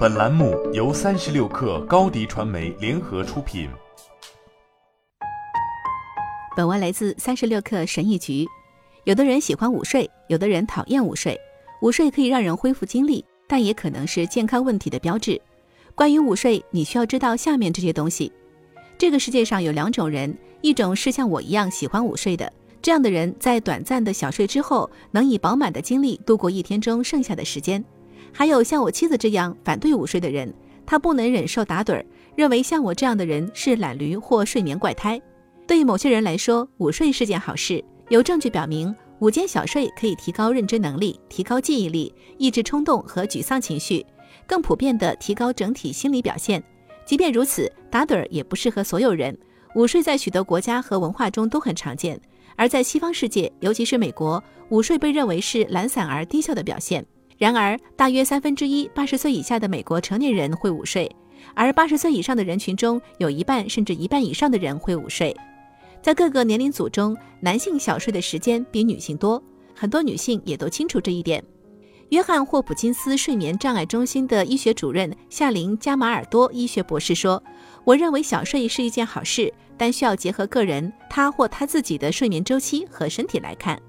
本栏目由三十六氪高低传媒联合出品。本文来自三十六氪神医局。有的人喜欢午睡，有的人讨厌午睡。午睡可以让人恢复精力，但也可能是健康问题的标志。关于午睡，你需要知道下面这些东西。这个世界上有两种人，一种是像我一样喜欢午睡的，这样的人在短暂的小睡之后，能以饱满的精力度过一天中剩下的时间。还有像我妻子这样反对午睡的人，他不能忍受打盹儿，认为像我这样的人是懒驴或睡眠怪胎。对于某些人来说，午睡是件好事。有证据表明，午间小睡可以提高认知能力、提高记忆力、抑制冲动和沮丧情绪，更普遍地提高整体心理表现。即便如此，打盹儿也不适合所有人。午睡在许多国家和文化中都很常见，而在西方世界，尤其是美国，午睡被认为是懒散而低效的表现。然而，大约三分之一八十岁以下的美国成年人会午睡，而八十岁以上的人群中有一半甚至一半以上的人会午睡。在各个年龄组中，男性小睡的时间比女性多，很多女性也都清楚这一点。约翰霍普金斯睡眠障碍中心的医学主任夏琳加马尔多医学博士说：“我认为小睡是一件好事，但需要结合个人他或他自己的睡眠周期和身体来看。”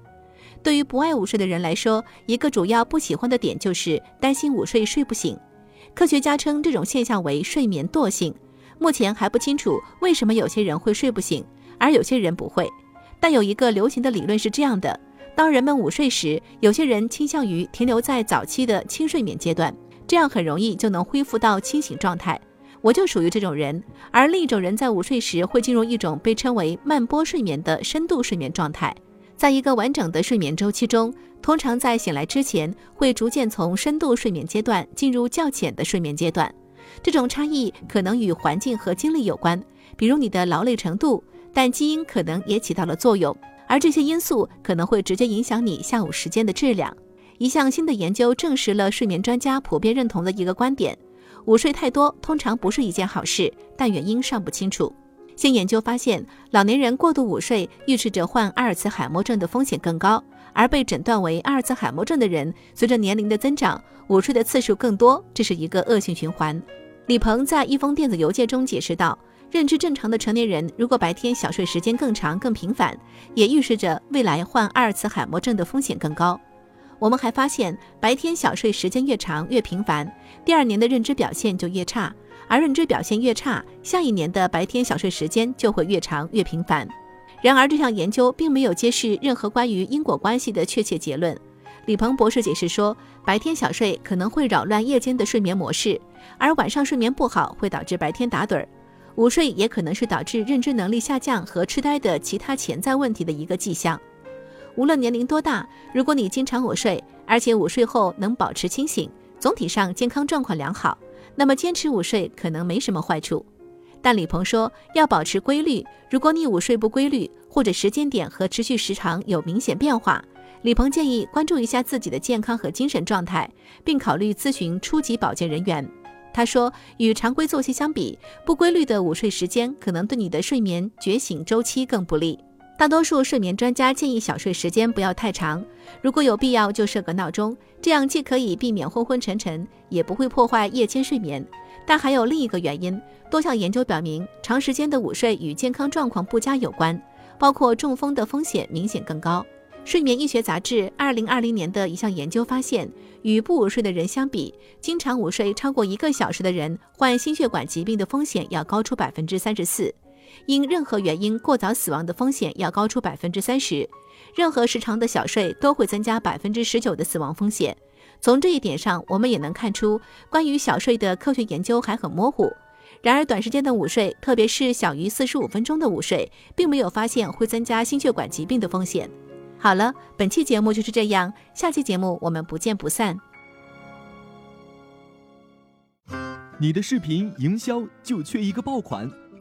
对于不爱午睡的人来说，一个主要不喜欢的点就是担心午睡睡不醒。科学家称这种现象为睡眠惰性。目前还不清楚为什么有些人会睡不醒，而有些人不会。但有一个流行的理论是这样的：当人们午睡时，有些人倾向于停留在早期的轻睡眠阶段，这样很容易就能恢复到清醒状态。我就属于这种人。而另一种人在午睡时会进入一种被称为慢波睡眠的深度睡眠状态。在一个完整的睡眠周期中，通常在醒来之前会逐渐从深度睡眠阶段进入较浅的睡眠阶段。这种差异可能与环境和精力有关，比如你的劳累程度，但基因可能也起到了作用，而这些因素可能会直接影响你下午时间的质量。一项新的研究证实了睡眠专家普遍认同的一个观点：午睡太多通常不是一件好事，但原因尚不清楚。新研究发现，老年人过度午睡预示着患阿尔茨海默症的风险更高，而被诊断为阿尔茨海默症的人，随着年龄的增长，午睡的次数更多，这是一个恶性循环。李鹏在一封电子邮件中解释道：“认知正常的成年人，如果白天小睡时间更长、更频繁，也预示着未来患阿尔茨海默症的风险更高。”我们还发现，白天小睡时间越长、越频繁，第二年的认知表现就越差。而认知表现越差，下一年的白天小睡时间就会越长越频繁。然而，这项研究并没有揭示任何关于因果关系的确切结论。李鹏博士解释说，白天小睡可能会扰乱夜间的睡眠模式，而晚上睡眠不好会导致白天打盹儿。午睡也可能是导致认知能力下降和痴呆的其他潜在问题的一个迹象。无论年龄多大，如果你经常午睡，而且午睡后能保持清醒，总体上健康状况良好。那么坚持午睡可能没什么坏处，但李鹏说要保持规律。如果你午睡不规律，或者时间点和持续时长有明显变化，李鹏建议关注一下自己的健康和精神状态，并考虑咨询初级保健人员。他说，与常规作息相比，不规律的午睡时间可能对你的睡眠觉醒周期更不利。大多数睡眠专家建议小睡时间不要太长，如果有必要就设个闹钟，这样既可以避免昏昏沉沉，也不会破坏夜间睡眠。但还有另一个原因，多项研究表明，长时间的午睡与健康状况不佳有关，包括中风的风险明显更高。睡眠医学杂志二零二零年的一项研究发现，与不午睡的人相比，经常午睡超过一个小时的人，患心血管疾病的风险要高出百分之三十四。因任何原因过早死亡的风险要高出百分之三十，任何时长的小睡都会增加百分之十九的死亡风险。从这一点上，我们也能看出，关于小睡的科学研究还很模糊。然而，短时间的午睡，特别是小于四十五分钟的午睡，并没有发现会增加心血管疾病的风险。好了，本期节目就是这样，下期节目我们不见不散。你的视频营销就缺一个爆款。